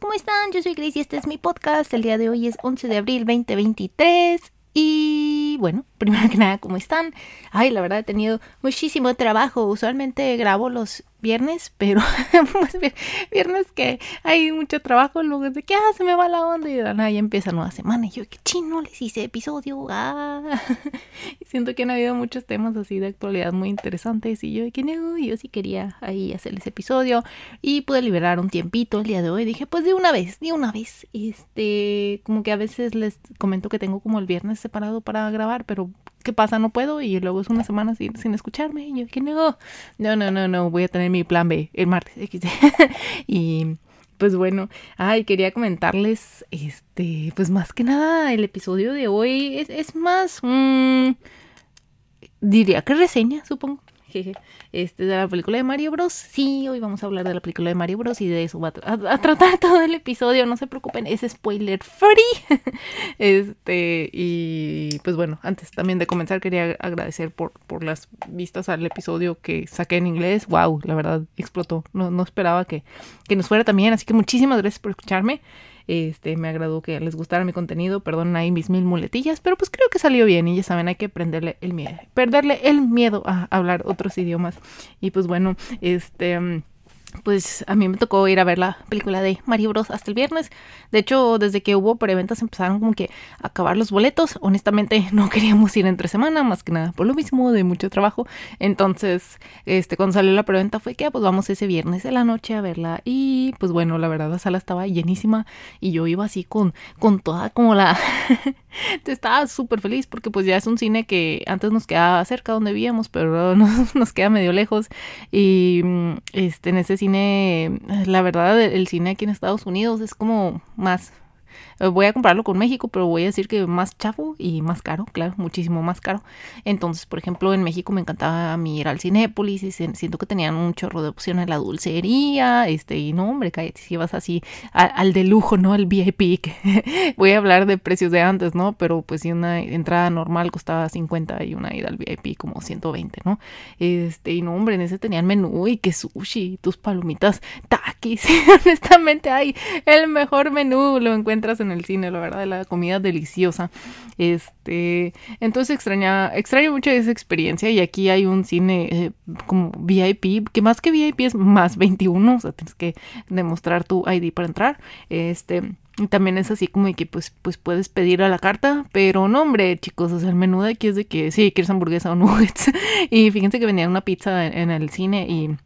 ¿cómo están? Yo soy Grace y este es mi podcast. El día de hoy es 11 de abril 2023 y bueno, primero que nada, ¿cómo están? Ay, la verdad he tenido muchísimo trabajo. Usualmente grabo los viernes, pero viernes que hay mucho trabajo, luego de que ah, se me va la onda y ya empieza nueva semana. Y yo, que chino, les hice episodio. Ah. siento que han habido muchos temas así de actualidad muy interesantes. Y yo, que no, yo sí quería ahí hacerles episodio y pude liberar un tiempito el día de hoy. Dije, pues de una vez, de una vez. Este, como que a veces les comento que tengo como el viernes separado para grabar, pero ¿qué pasa? No puedo y luego es una semana sin, escucharme. Y yo, que no, no, no, no, no, voy a tener mi plan B el martes. y pues bueno, ay, quería comentarles, este, pues más que nada, el episodio de hoy es, es más, mmm, diría que reseña, supongo este, de la película de Mario Bros. Sí, hoy vamos a hablar de la película de Mario Bros. y de eso va a, tratar todo el episodio. No se preocupen, es spoiler free. este, y pues bueno, antes también de comenzar, quería agradecer por, por las vistas al episodio que saqué en inglés. Wow, la verdad explotó. No, no esperaba que, que nos fuera también. Así que muchísimas gracias por escucharme. Este, me agradó que les gustara mi contenido, perdonen ahí mis mil muletillas, pero pues creo que salió bien y ya saben, hay que prenderle el miedo, perderle el miedo a hablar otros idiomas. Y pues bueno, este pues a mí me tocó ir a ver la película de Mario Bros hasta el viernes. De hecho, desde que hubo preventas empezaron como que a acabar los boletos. Honestamente, no queríamos ir entre semana, más que nada por lo mismo, de mucho trabajo. Entonces, este, cuando salió la preventa fue que ah, pues vamos ese viernes de la noche a verla. Y pues bueno, la verdad la sala estaba llenísima y yo iba así con, con toda como la estaba súper feliz porque pues ya es un cine que antes nos quedaba cerca donde vivíamos, pero nos, queda medio lejos. Y mm, este, en ese cine, la verdad, el cine aquí en Estados Unidos es como más voy a comprarlo con México, pero voy a decir que más chafo y más caro, claro, muchísimo más caro. Entonces, por ejemplo, en México me encantaba a ir al Cinépolis y siento que tenían un chorro de opción en la dulcería, este, y no, hombre, cállate, si vas así al de lujo, ¿no? Al VIP, voy a hablar de precios de antes, ¿no? Pero pues si una entrada normal costaba 50 y una ida al VIP como 120, ¿no? Este, y no, hombre, en ese tenían menú y que sushi, tus palomitas, taquis, honestamente, hay el mejor menú, lo encuentras en el cine, la verdad, la comida deliciosa. Este, entonces extraña, extraño mucho esa experiencia y aquí hay un cine eh, como VIP, que más que VIP es más 21, o sea, tienes que demostrar tu ID para entrar. Este, y también es así como que pues, pues puedes pedir a la carta, pero no, hombre, chicos, o sea, el menú de aquí es de que sí, quieres hamburguesa o nuggets. y fíjense que vendían una pizza en el cine y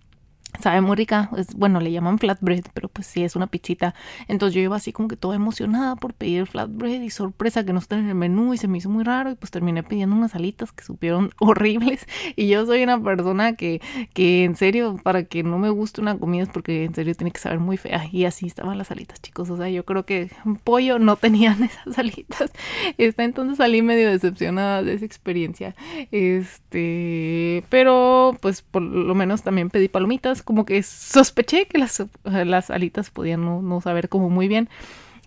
Sabe muy rica, es, bueno, le llaman flatbread, pero pues sí es una pizzita. Entonces yo iba así como que toda emocionada por pedir flatbread y sorpresa que no está en el menú y se me hizo muy raro y pues terminé pidiendo unas alitas que supieron horribles. Y yo soy una persona que, que en serio, para que no me guste una comida es porque en serio tiene que saber muy fea. Y así estaban las alitas, chicos. O sea, yo creo que pollo no tenían esas alitas. Este, entonces salí medio decepcionada de esa experiencia. Este, pero pues por lo menos también pedí palomitas como que sospeché que las, las alitas podían no, no saber como muy bien.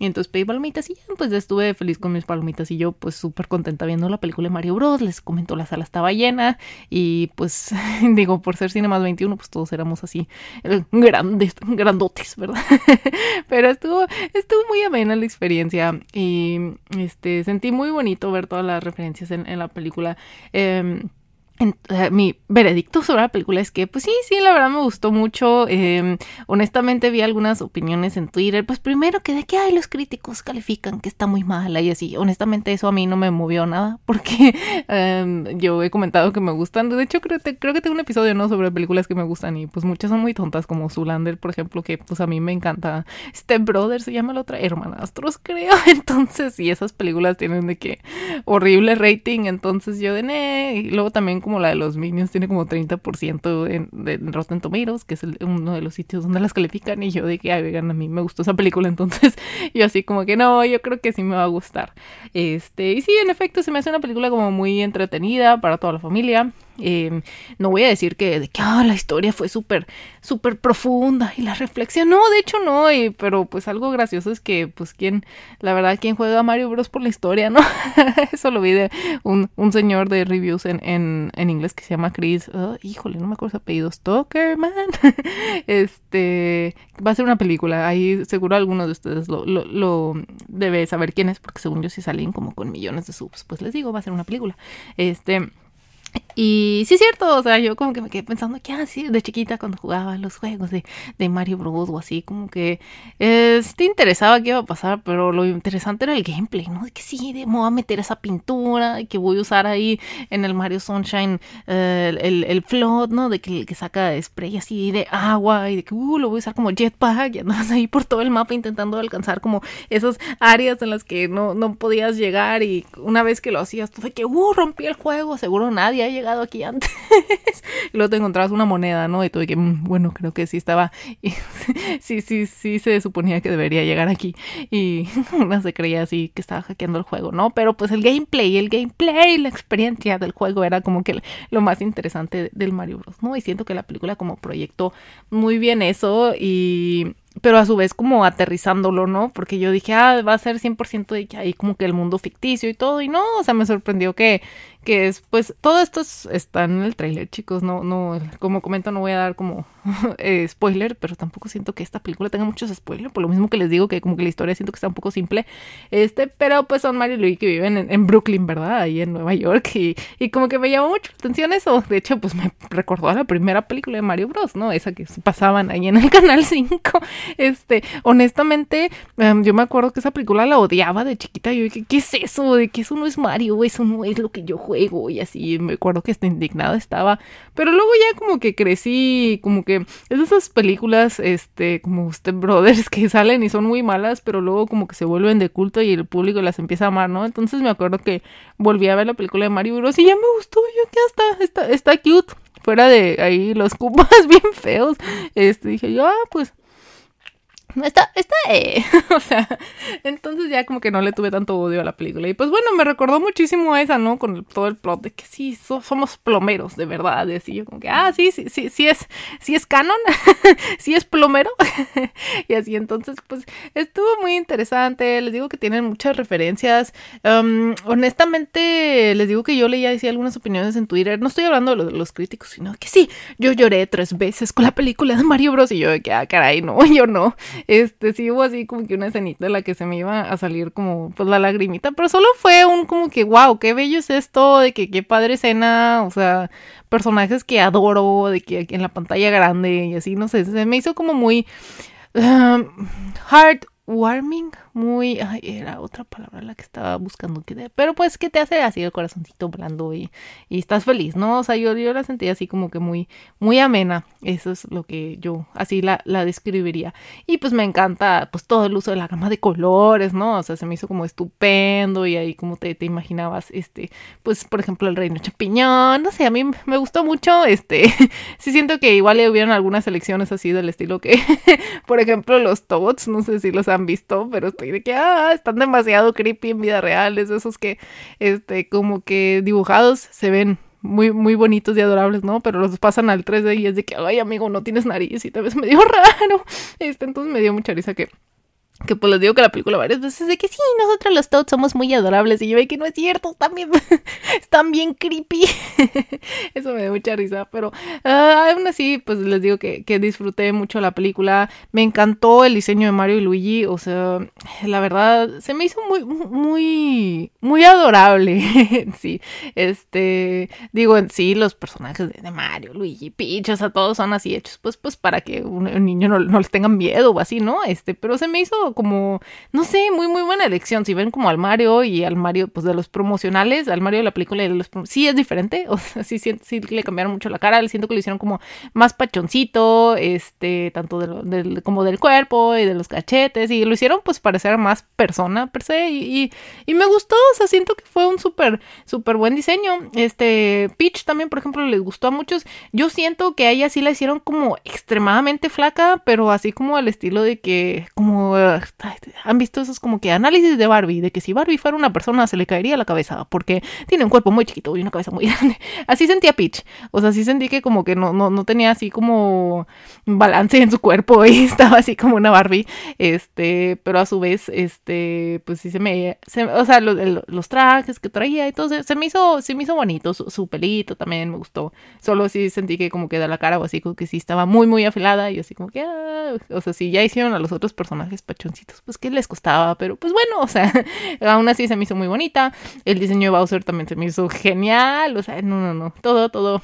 Y entonces pedí palomitas y ya, pues estuve feliz con mis palomitas y yo pues súper contenta viendo la película de Mario Bros. Les comento, la sala estaba llena y pues digo, por ser Cinemas 21 pues todos éramos así eh, grandes, grandotes, ¿verdad? Pero estuvo, estuvo muy amena la experiencia y este sentí muy bonito ver todas las referencias en, en la película. Eh, mi veredicto sobre la película es que, pues sí, sí, la verdad me gustó mucho. Em, honestamente vi algunas opiniones en Twitter. Pues primero que de que hay los críticos califican que está muy mala y así. Honestamente eso a mí no me movió nada porque em, yo he comentado que me gustan. De hecho creo, creo que tengo un episodio no sobre películas que me gustan y pues muchas son muy tontas como Zulander, por ejemplo, que pues a mí me encanta. Step Brother se llama la otra, Hermanastros creo. Entonces, y esas películas tienen de que horrible rating. Entonces yo de ne. Y luego también como la de los Minions, tiene como 30% en, de Rotten Tomatoes, que es uno de los sitios donde las califican. Y yo de que, ay, vegan, a mí me gustó esa película, entonces yo así como que no, yo creo que sí me va a gustar. Este, y sí, en efecto, se me hace una película como muy entretenida para toda la familia. Em, no voy a decir que, de que ah, la historia fue súper, súper profunda y la reflexión, no, de hecho no, pero pues algo gracioso es que, pues, quien, la verdad, quien juega Mario Bros por la historia, ¿no? Eso lo vi de un, un señor de reviews en, en, en, inglés que se llama Chris, oh, híjole, no me acuerdo su apellido, man este, va a ser una película, ahí seguro alguno de ustedes lo, lo, lo debe saber quién es, porque según yo si salen como con millones de subs, pues les digo, va a ser una película, este... Y sí es cierto, o sea, yo como que me quedé pensando que así de chiquita cuando jugaba los juegos de, de Mario Bros o así, como que eh, te interesaba qué iba a pasar, pero lo interesante era el gameplay, ¿no? De que sí, de, me voy a meter esa pintura que voy a usar ahí en el Mario Sunshine eh, el, el, float, ¿no? De que, que saca spray así de agua y de que uh, lo voy a usar como jetpack y andas ahí por todo el mapa intentando alcanzar como esas áreas en las que no, no podías llegar y una vez que lo hacías, tú de que uh, rompí el juego, seguro nadie ha llegado aquí antes. y luego te encontrabas una moneda, ¿no? Y tuve que, mm, bueno, creo que sí estaba, sí, sí, sí se suponía que debería llegar aquí. Y una se creía así que estaba hackeando el juego, ¿no? Pero pues el gameplay, el gameplay, la experiencia del juego era como que lo más interesante del Mario Bros, ¿no? Y siento que la película como proyectó muy bien eso y pero a su vez como aterrizándolo, ¿no? Porque yo dije, ah, va a ser 100% de que hay como que el mundo ficticio y todo, y no, o sea, me sorprendió que, que es, pues, todo esto está en el tráiler, chicos, no, no, como comento, no voy a dar como eh, spoiler, pero tampoco siento que esta película tenga muchos spoilers, por lo mismo que les digo que como que la historia siento que está un poco simple, este, pero pues son Mario y Luigi que viven en, Brooklyn, ¿verdad? Ahí en Nueva York, y, y como que me llamó mucho la atención eso, de hecho, pues me recordó a la primera película de Mario Bros, ¿no? Esa que pasaban ahí en el Canal 5, este, honestamente, em, yo me acuerdo que esa película la odiaba de chiquita, yo dije, ¿qué es eso? De que eso no es Mario, eso no es lo que yo juego y así, me acuerdo que está indignada estaba, pero luego ya como que crecí, como que es de esas películas, este, como Step Brothers que salen y son muy malas, pero luego como que se vuelven de culto y el público las empieza a amar, ¿no? Entonces me acuerdo que volví a ver la película de Mario Bros y ya me gustó, yo que hasta, está, está cute, fuera de ahí los cupas bien feos, este, dije yo, ah, pues Está, está, eh. o sea, entonces ya como que no le tuve tanto odio a la película. Y pues bueno, me recordó muchísimo a esa, ¿no? Con todo el plot de que sí, somos plomeros, de verdad. Y yo como que, ah, sí, sí, sí, sí es, sí es canon, sí es plomero. y así, entonces, pues estuvo muy interesante. Les digo que tienen muchas referencias. Um, honestamente, les digo que yo leía decía algunas opiniones en Twitter. No estoy hablando de los, críticos, sino que sí, yo lloré tres veces con la película de Mario Bros. Y yo de que, ah, caray, no, yo no este, sí hubo así como que una escenita en la que se me iba a salir como, pues, la lagrimita, pero solo fue un como que, wow, qué bello es esto, de que qué padre escena, o sea, personajes que adoro, de que en la pantalla grande y así, no sé, se me hizo como muy um, heartwarming, muy, ay, era otra palabra la que estaba buscando que pero pues que te hace así el corazoncito blando y, y estás feliz, ¿no? O sea, yo, yo la sentí así como que muy, muy amena, eso es lo que yo así la, la describiría. Y pues me encanta pues todo el uso de la gama de colores, ¿no? O sea, se me hizo como estupendo y ahí como te, te imaginabas, este, pues por ejemplo el reino champiñón, no sé, a mí me gustó mucho, este, sí siento que igual hubieran algunas selecciones así del estilo que, por ejemplo los Toads, no sé si los han visto, pero estoy de que, ah, están demasiado creepy en vida real, es esos que, este, como que dibujados se ven muy, muy bonitos y adorables, ¿no? Pero los pasan al 3D y es de que, ay, amigo, no tienes nariz y te ves medio raro. Este, entonces me dio mucha risa que que pues les digo que la película varias veces de que sí, nosotros los Toads somos muy adorables y yo ve que no es cierto, están bien, están bien creepy. Eso me da mucha risa, pero uh, aún así pues les digo que, que, disfruté mucho la película, me encantó el diseño de Mario y Luigi, o sea, la verdad se me hizo muy, muy, muy adorable, sí, este, digo en sí los personajes de, Mario, Luigi, Peach, o sea, todos son así hechos pues, pues para que un, niño no, no les tenga miedo o así, ¿no? Este, pero se me hizo como, no sé, muy, muy buena elección. Si ven como al Mario y al Mario, pues de los promocionales, al Mario de la película de los sí es diferente, o sea, sí, le cambiaron mucho la cara, le siento que lo hicieron como más pachoncito, este, tanto de como del cuerpo y de los cachetes, y lo hicieron pues parecer más persona per se, y, y, me gustó, o sea, siento que fue un súper, súper buen diseño. Este, Peach también, por ejemplo, les gustó a muchos. Yo siento que a ella sí la hicieron como extremadamente flaca, pero así como al estilo de que, como han visto esos como que análisis de Barbie, de que si Barbie fuera una persona se le caería la cabeza, porque tiene un cuerpo muy chiquito y una cabeza muy grande. Así sentía Peach. O sea, sí sentí que como que no, no, no tenía así como balance en su cuerpo y estaba así como una Barbie. Este, pero a su vez, este, pues sí se me, o sea, los, trajes que traía y todo, se, me hizo, se me hizo bonito, su, pelito también me gustó. Solo sí sentí que como que da la cara o así como que sí estaba muy, muy afilada y así como que, ah, o sea, si ya hicieron a los otros personajes pues que les costaba, pero pues bueno, o sea, aún así se me hizo muy bonita. El diseño de Bowser también se me hizo genial, o sea, no, no, no, todo, todo,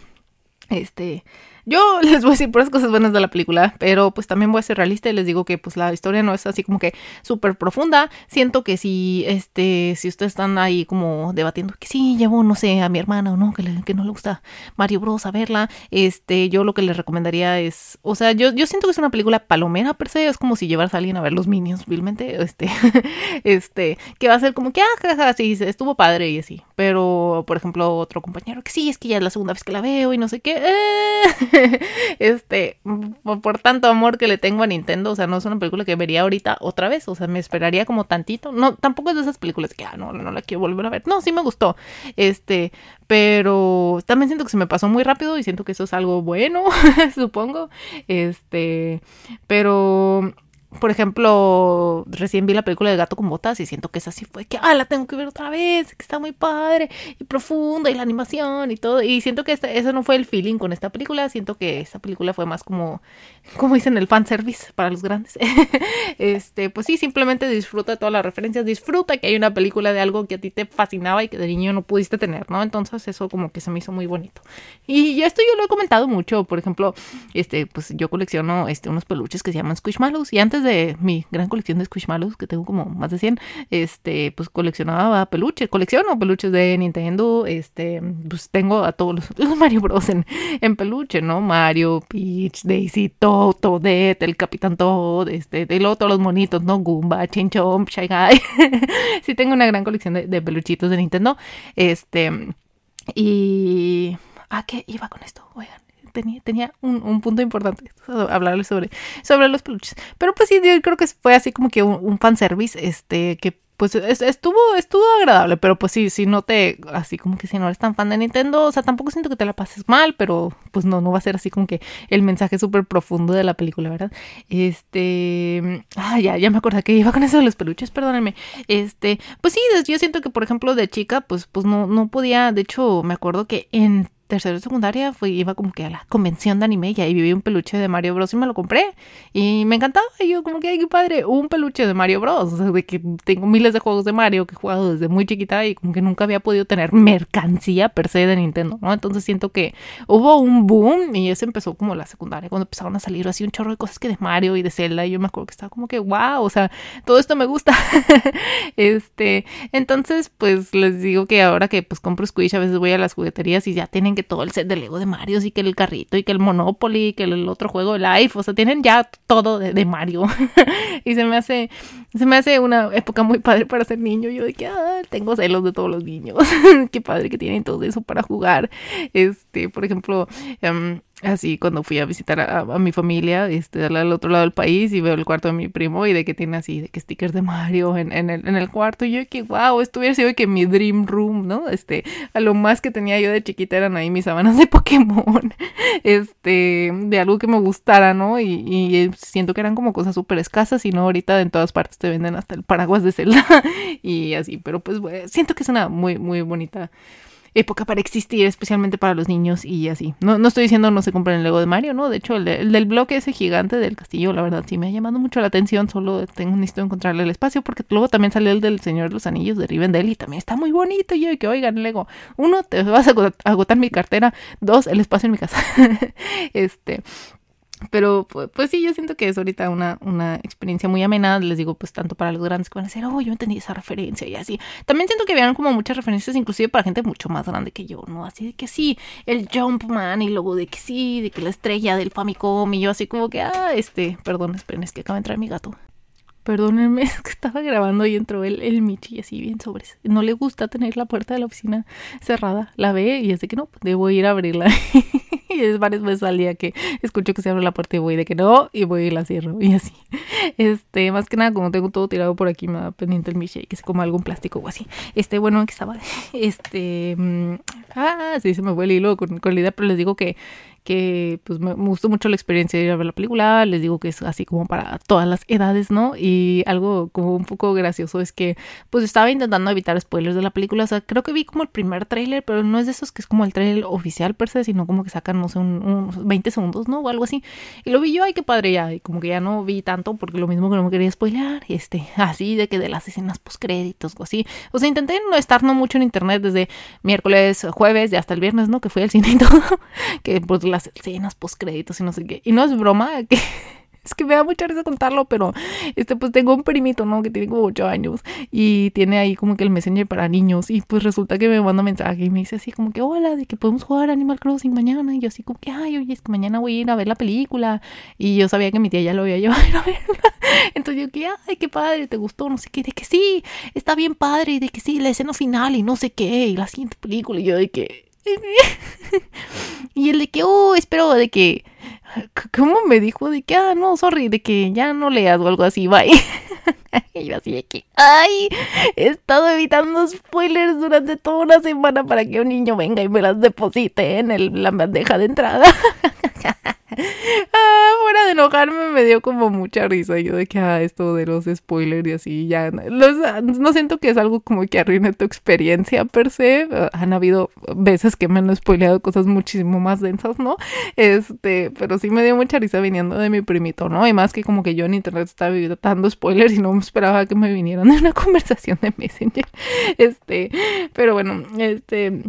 este, yo les voy a decir puras cosas buenas de la película, pero pues también voy a ser realista y les digo que pues la historia no es así como que súper profunda. Siento que si este, si ustedes están ahí como debatiendo que sí, llevo, no sé, a mi hermana o no, que, que no le gusta Mario Bros a verla, este, yo lo que les recomendaría es, o sea, yo, yo siento que es una película palomera per se, es como si llevaras a alguien a ver los Minions, vilmente, este, este, que va a ser como que, ah, jaja, sí, estuvo padre y así. Pero, por ejemplo, otro compañero que sí, es que ya es la segunda vez que la veo y no sé qué, eh, este, por tanto amor que le tengo a Nintendo, o sea, no es una película que vería ahorita otra vez, o sea, me esperaría como tantito. No, tampoco es de esas películas que, ah, no, no la quiero volver a ver. No, sí me gustó. Este, pero también siento que se me pasó muy rápido y siento que eso es algo bueno, supongo. Este, pero por ejemplo, recién vi la película de Gato con Botas y siento que esa sí fue que, ah, la tengo que ver otra vez, que está muy padre y profunda y la animación y todo. Y siento que este, eso no fue el feeling con esta película, siento que esta película fue más como, como dicen, el fanservice para los grandes. este, pues sí, simplemente disfruta todas las referencias, disfruta que hay una película de algo que a ti te fascinaba y que de niño no pudiste tener, ¿no? Entonces eso como que se me hizo muy bonito. Y esto yo lo he comentado mucho, por ejemplo, este, pues yo colecciono este, unos peluches que se llaman Squishmallows y antes de mi gran colección de Squishmallows, que tengo como más de 100, este, pues coleccionaba peluches, colecciono peluches de Nintendo, este, pues tengo a todos los, Mario Bros en, en, peluche, ¿no? Mario, Peach, Daisy, Toad, Toadette, el Capitán Toad, este, y luego todos los monitos, ¿no? Goomba, Chinchomp, Shy Guy. sí tengo una gran colección de, de peluchitos de Nintendo, este, y... ¿A ah, qué iba con esto? Oigan tenía, tenía un, un, punto importante hablarles sobre, sobre los peluches. Pero pues sí, yo creo que fue así como que un, un fanservice, este, que pues estuvo, estuvo agradable, pero pues sí, si no te, así como que si no eres tan fan de Nintendo, o sea, tampoco siento que te la pases mal, pero pues no, no va a ser así como que el mensaje súper profundo de la película, ¿verdad? Este, ah, ya, ya me acordé que iba con eso de los peluches, perdónenme. Este, pues sí, yo siento que, por ejemplo, de chica, pues, pues no, no podía, de hecho, me acuerdo que en tercero de secundaria fui, iba como que a la convención de anime y ahí viví un peluche de Mario Bros y me lo compré y me encantaba y yo como que ay qué padre un peluche de Mario Bros o sea de que tengo miles de juegos de Mario que he jugado desde muy chiquita y como que nunca había podido tener mercancía per se de Nintendo no entonces siento que hubo un boom y eso empezó como la secundaria cuando empezaron a salir así un chorro de cosas que de Mario y de Zelda y yo me acuerdo que estaba como que wow o sea todo esto me gusta este entonces pues les digo que ahora que pues compro Squish a veces voy a las jugueterías y ya tienen que todo el set de Lego de Mario, y que el carrito, y que el Monopoly, y que el otro juego de Life, o sea, tienen ya todo de, Mario. y se me hace, se me hace una época muy padre para ser niño. Yo de que ah, tengo celos de todos los niños. Qué padre que tienen todo eso para jugar. Este, por ejemplo, um, así cuando fui a visitar a, mi familia este al otro lado del país y veo el cuarto de mi primo y de que tiene así de que stickers de Mario en, en, el, en el cuarto. Y yo que wow esto hubiera sido que mi dream room no este a lo más que tenía yo de chiquita eran ahí mis sábanas de Pokémon este de algo que me gustara no y, y siento que eran como cosas súper escasas y no ahorita en todas partes te venden hasta el paraguas de Zelda y así. Pero pues siento que es una muy muy bonita época para existir, especialmente para los niños y así. No, no estoy diciendo no se compren el Lego de Mario, ¿no? De hecho, el, del bloque ese gigante del castillo, la verdad, sí me ha llamado mucho la atención. Solo tengo necesito encontrarle el espacio porque luego también sale el del Señor de los Anillos de Rivendell y también está muy bonito. Yo, que oigan, Lego, uno, te vas a agotar mi cartera, dos, el espacio en mi casa. este, pero pues, sí, yo siento que es ahorita una, una experiencia muy amena, les digo, pues tanto para los grandes que van a decir, oh, yo entendí esa referencia y así. También siento que vieron como muchas referencias, inclusive para gente mucho más grande que yo, ¿no? Así de que sí, el Jumpman y luego de que sí, de que la estrella del Famicom y yo así como que, ah, este, perdón, esperen, es que acaba de entrar mi gato. Perdónenme, es que estaba grabando y entró el, el Michi así bien sobres. No le gusta tener la puerta de la oficina cerrada. La ve y es de que no, debo ir a abrirla. y es varias veces al día que escucho que se abre la puerta y voy de que no, y voy y la cierro. Y así. Este, más que nada, como tengo todo tirado por aquí, me da pendiente el Michi que se coma algún plástico o así. Este, bueno, que estaba. Este. Ah, sí, se me fue el hilo con, con la idea, pero les digo que que pues me, gustó mucho la experiencia de ir a ver la película, les digo que es así como para todas las edades, ¿no? Y algo como un poco gracioso es que pues estaba intentando evitar spoilers de la película, o sea, creo que vi como el primer tráiler, pero no es de esos que es como el tráiler oficial per se, sino como que sacan, no sé, unos 20 segundos, ¿no? O algo así. Y lo vi yo, ay, qué padre ya, y como que ya no vi tanto porque lo mismo que no me quería spoilear, este, así de que de las escenas post créditos o así. O sea, intenté no estar no mucho en internet desde miércoles, jueves y hasta el viernes, ¿no? Que fui al cine y todo, que pues las escenas post créditos y no sé qué. Y no es broma, que es que me da mucha risa contarlo, pero este pues tengo un primito, ¿no? Que tiene como 8 años y tiene ahí como que el Messenger para niños y pues resulta que me manda mensaje y me dice así como que hola, de que podemos jugar Animal Crossing mañana y yo así como que ay, oye, es que mañana voy a ir a ver la película y yo sabía que mi tía ya lo había llevado a verla. Entonces yo que ay, qué padre, te gustó, no sé qué, de que sí, está bien padre y de que sí, la escena final y no sé qué y la siguiente película y yo de que y el de que, oh, espero de que, ¿cómo me dijo? De que, ah, no, sorry, de que ya no leas o algo así, bye. y yo así de que, ay, he estado evitando spoilers durante toda una semana para que un niño venga y me las deposite en el, la bandeja de entrada. ah, de enojarme me dio como mucha risa. Yo de que ah, esto de los spoilers y así ya no siento que es algo como que arruine tu experiencia per se. Ah, han habido veces que me han spoileado cosas muchísimo más densas no este pero sí me dio mucha risa viniendo de mi primito no y más que como que yo en internet estaba dando spoilers y no me esperaba que me vinieran de una conversación de messenger. Este pero bueno este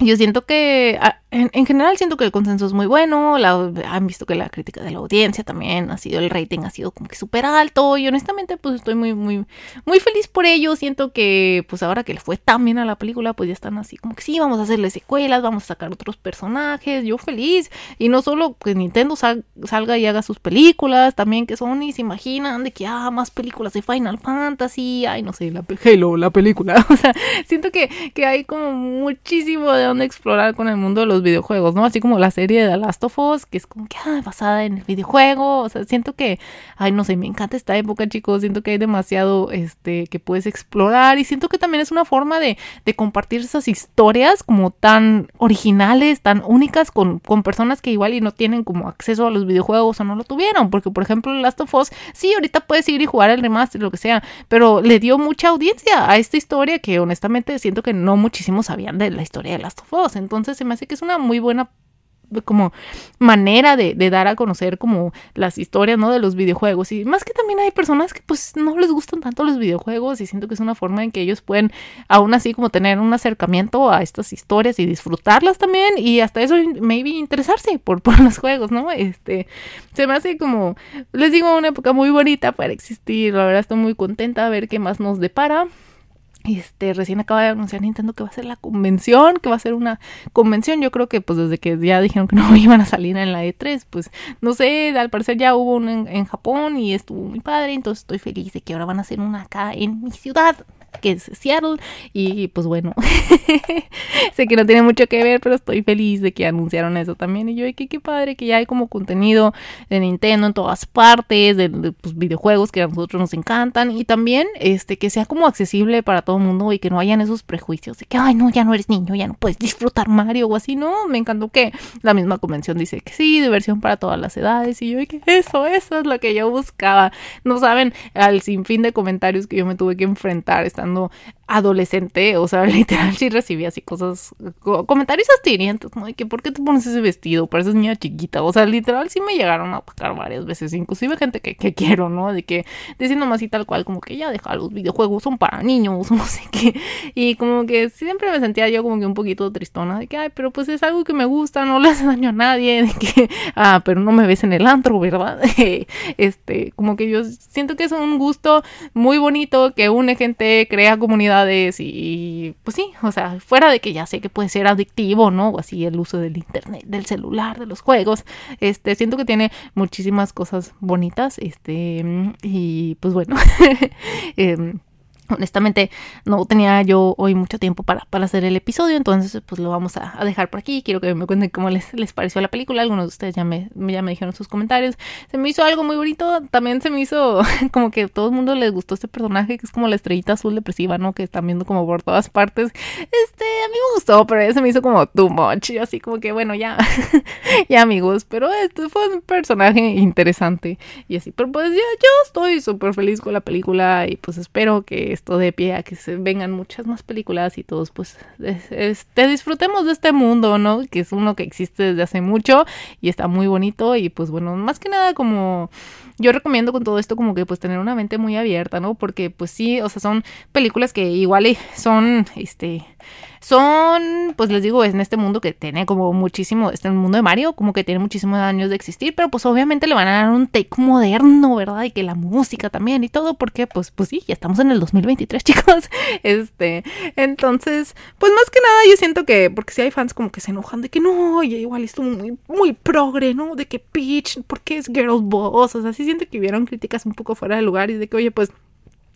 yo siento que ah, en, general siento que el consenso es muy bueno, la, han visto que la crítica de la audiencia también ha sido, el rating ha sido como que súper alto y honestamente pues estoy muy, muy, muy feliz por ello, siento que pues ahora que le fue tan bien a la película pues ya están así como que sí, vamos a hacerle secuelas, vamos a sacar otros personajes, yo feliz. Y no solo que Nintendo salga y haga sus películas, también que Sony se imaginan de que ah, más películas de Final Fantasy, ay no sé, la Halo, la película, o sea, siento que, que hay como muchísimo de donde explorar con el mundo de los videojuegos, ¿no? Así como la serie de The Last of Us, que es como que ah, basada en el videojuego, o sea, siento que, ay, no sé, me encanta esta época, chicos, siento que hay demasiado, este, que puedes explorar y siento que también es una forma de, de compartir esas historias como tan originales, tan únicas con, con personas que igual y no tienen como acceso a los videojuegos o no lo tuvieron, porque por ejemplo Last of Us, sí, ahorita puedes ir y jugar el remaster, lo que sea, pero le dio mucha audiencia a esta historia que honestamente siento que no muchísimos sabían de la historia de Last of Us, entonces se me hace que es una muy buena como manera de, dar a conocer como las historias, ¿no? De los videojuegos. Y más que también hay personas que pues no les gustan tanto los videojuegos y siento que es una forma en que ellos pueden aún así como tener un acercamiento a estas historias y disfrutarlas también y hasta eso maybe interesarse por, por los juegos, ¿no? Este, se me hace como, les digo, una época muy bonita para existir. La verdad estoy muy contenta a ver qué más nos depara. Este, recién acaba de anunciar Nintendo que va a ser la convención, que va a ser una convención. Yo creo que pues desde que ya dijeron que no iban a salir en la E3, pues no sé, al parecer ya hubo una en, en Japón y estuvo muy padre, entonces estoy feliz de que ahora van a hacer una acá en mi ciudad que es Seattle. Y pues bueno, sé que no tiene mucho que ver, pero estoy feliz de que anunciaron eso también. Y yo, que qué padre que ya hay como contenido de Nintendo en todas partes, de, pues, videojuegos que a nosotros nos encantan. Y también este que sea como accesible para todo el mundo y que no hayan esos prejuicios de que, ay, no, ya no eres niño, ya no puedes disfrutar Mario o así. No, me encantó que la misma convención dice que sí, diversión para todas las edades. Y yo, que eso, eso es lo que yo buscaba. No saben al sinfín de comentarios que yo me tuve que enfrentar но adolescente, o sea, literal sí recibí así cosas, comentarios astirientos, ¿no? De que, ¿por qué te pones ese vestido? Pareces niña chiquita, o sea, literal sí me llegaron a atacar varias veces, inclusive gente que, que quiero, ¿no? De que, diciendo más y tal cual, como que ya deja, los videojuegos son para niños, no sé qué, y como que siempre me sentía yo como que un poquito tristona, de que, ay, pero pues es algo que me gusta, no le hace daño a nadie, de que, ah, pero no me ves en el antro, ¿verdad? este, como que yo siento que es un gusto muy bonito que une gente, crea y, pues sí, o sea, fuera de que ya sé que puede ser adictivo, ¿no? O así el uso del internet, del celular, de los juegos, este, siento que tiene muchísimas cosas bonitas, este, y pues bueno. eh, Honestamente, no tenía yo hoy mucho tiempo para, para hacer el episodio, entonces pues lo vamos a, dejar por aquí. Quiero que me cuenten cómo les, les pareció la película. Algunos de ustedes ya me, ya me dijeron sus comentarios. Se me hizo algo muy bonito. También se me hizo como que todo el mundo les gustó este personaje, que es como la estrellita azul depresiva, ¿no? Que están viendo como por todas partes. Este, a mí me gustó, pero se me hizo como too much. Y así como que, bueno, ya, ya amigos. Pero este fue un personaje interesante. Y así, pero pues ya yo estoy súper feliz con la película y pues espero que esto de pie a que se vengan muchas más películas y todos pues este, disfrutemos de este mundo, ¿no? Que es uno que existe desde hace mucho y está muy bonito y pues bueno, más que nada como yo recomiendo con todo esto como que pues tener una mente muy abierta, ¿no? Porque pues sí, o sea, son películas que igual son este son, pues les digo, en este mundo que tiene como muchísimo, este mundo de Mario, como que tiene muchísimos años de existir, pero pues obviamente le van a dar un take moderno, ¿verdad? Y que la música también y todo, porque pues, pues sí, ya estamos en el 2023, chicos. Este, entonces, pues más que nada yo siento que, porque si hay fans como que se enojan de que no, oye, igual estuvo muy, muy progre, ¿no? De que Peach, porque es girl boss, o sea, sí siento que hubieron críticas un poco fuera de lugar y de que, oye, pues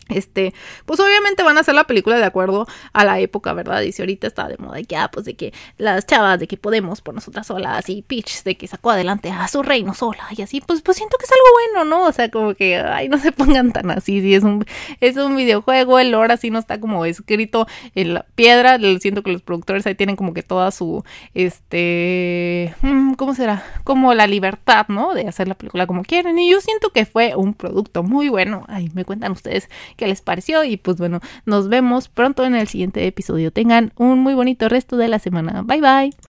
este, pues obviamente van a hacer la película de acuerdo a la época, ¿verdad? Y si ahorita está de moda que, ah, pues de que las chavas, de que podemos por nosotras solas, y Peach, de que sacó adelante a su reino sola, y así, pues, pues siento que es algo bueno, ¿no? O sea, como que, ay, no se pongan tan así, si es un, es un videojuego, el lore así no está como escrito en la piedra, siento que los productores ahí tienen como que toda su, este, mm, ¿cómo será? Como la libertad, ¿no? De hacer la película como quieren, y yo siento que fue un producto muy bueno, ay, me cuentan ustedes qué les pareció y pues bueno, nos vemos pronto en el siguiente episodio. Tengan un muy bonito resto de la semana. Bye bye.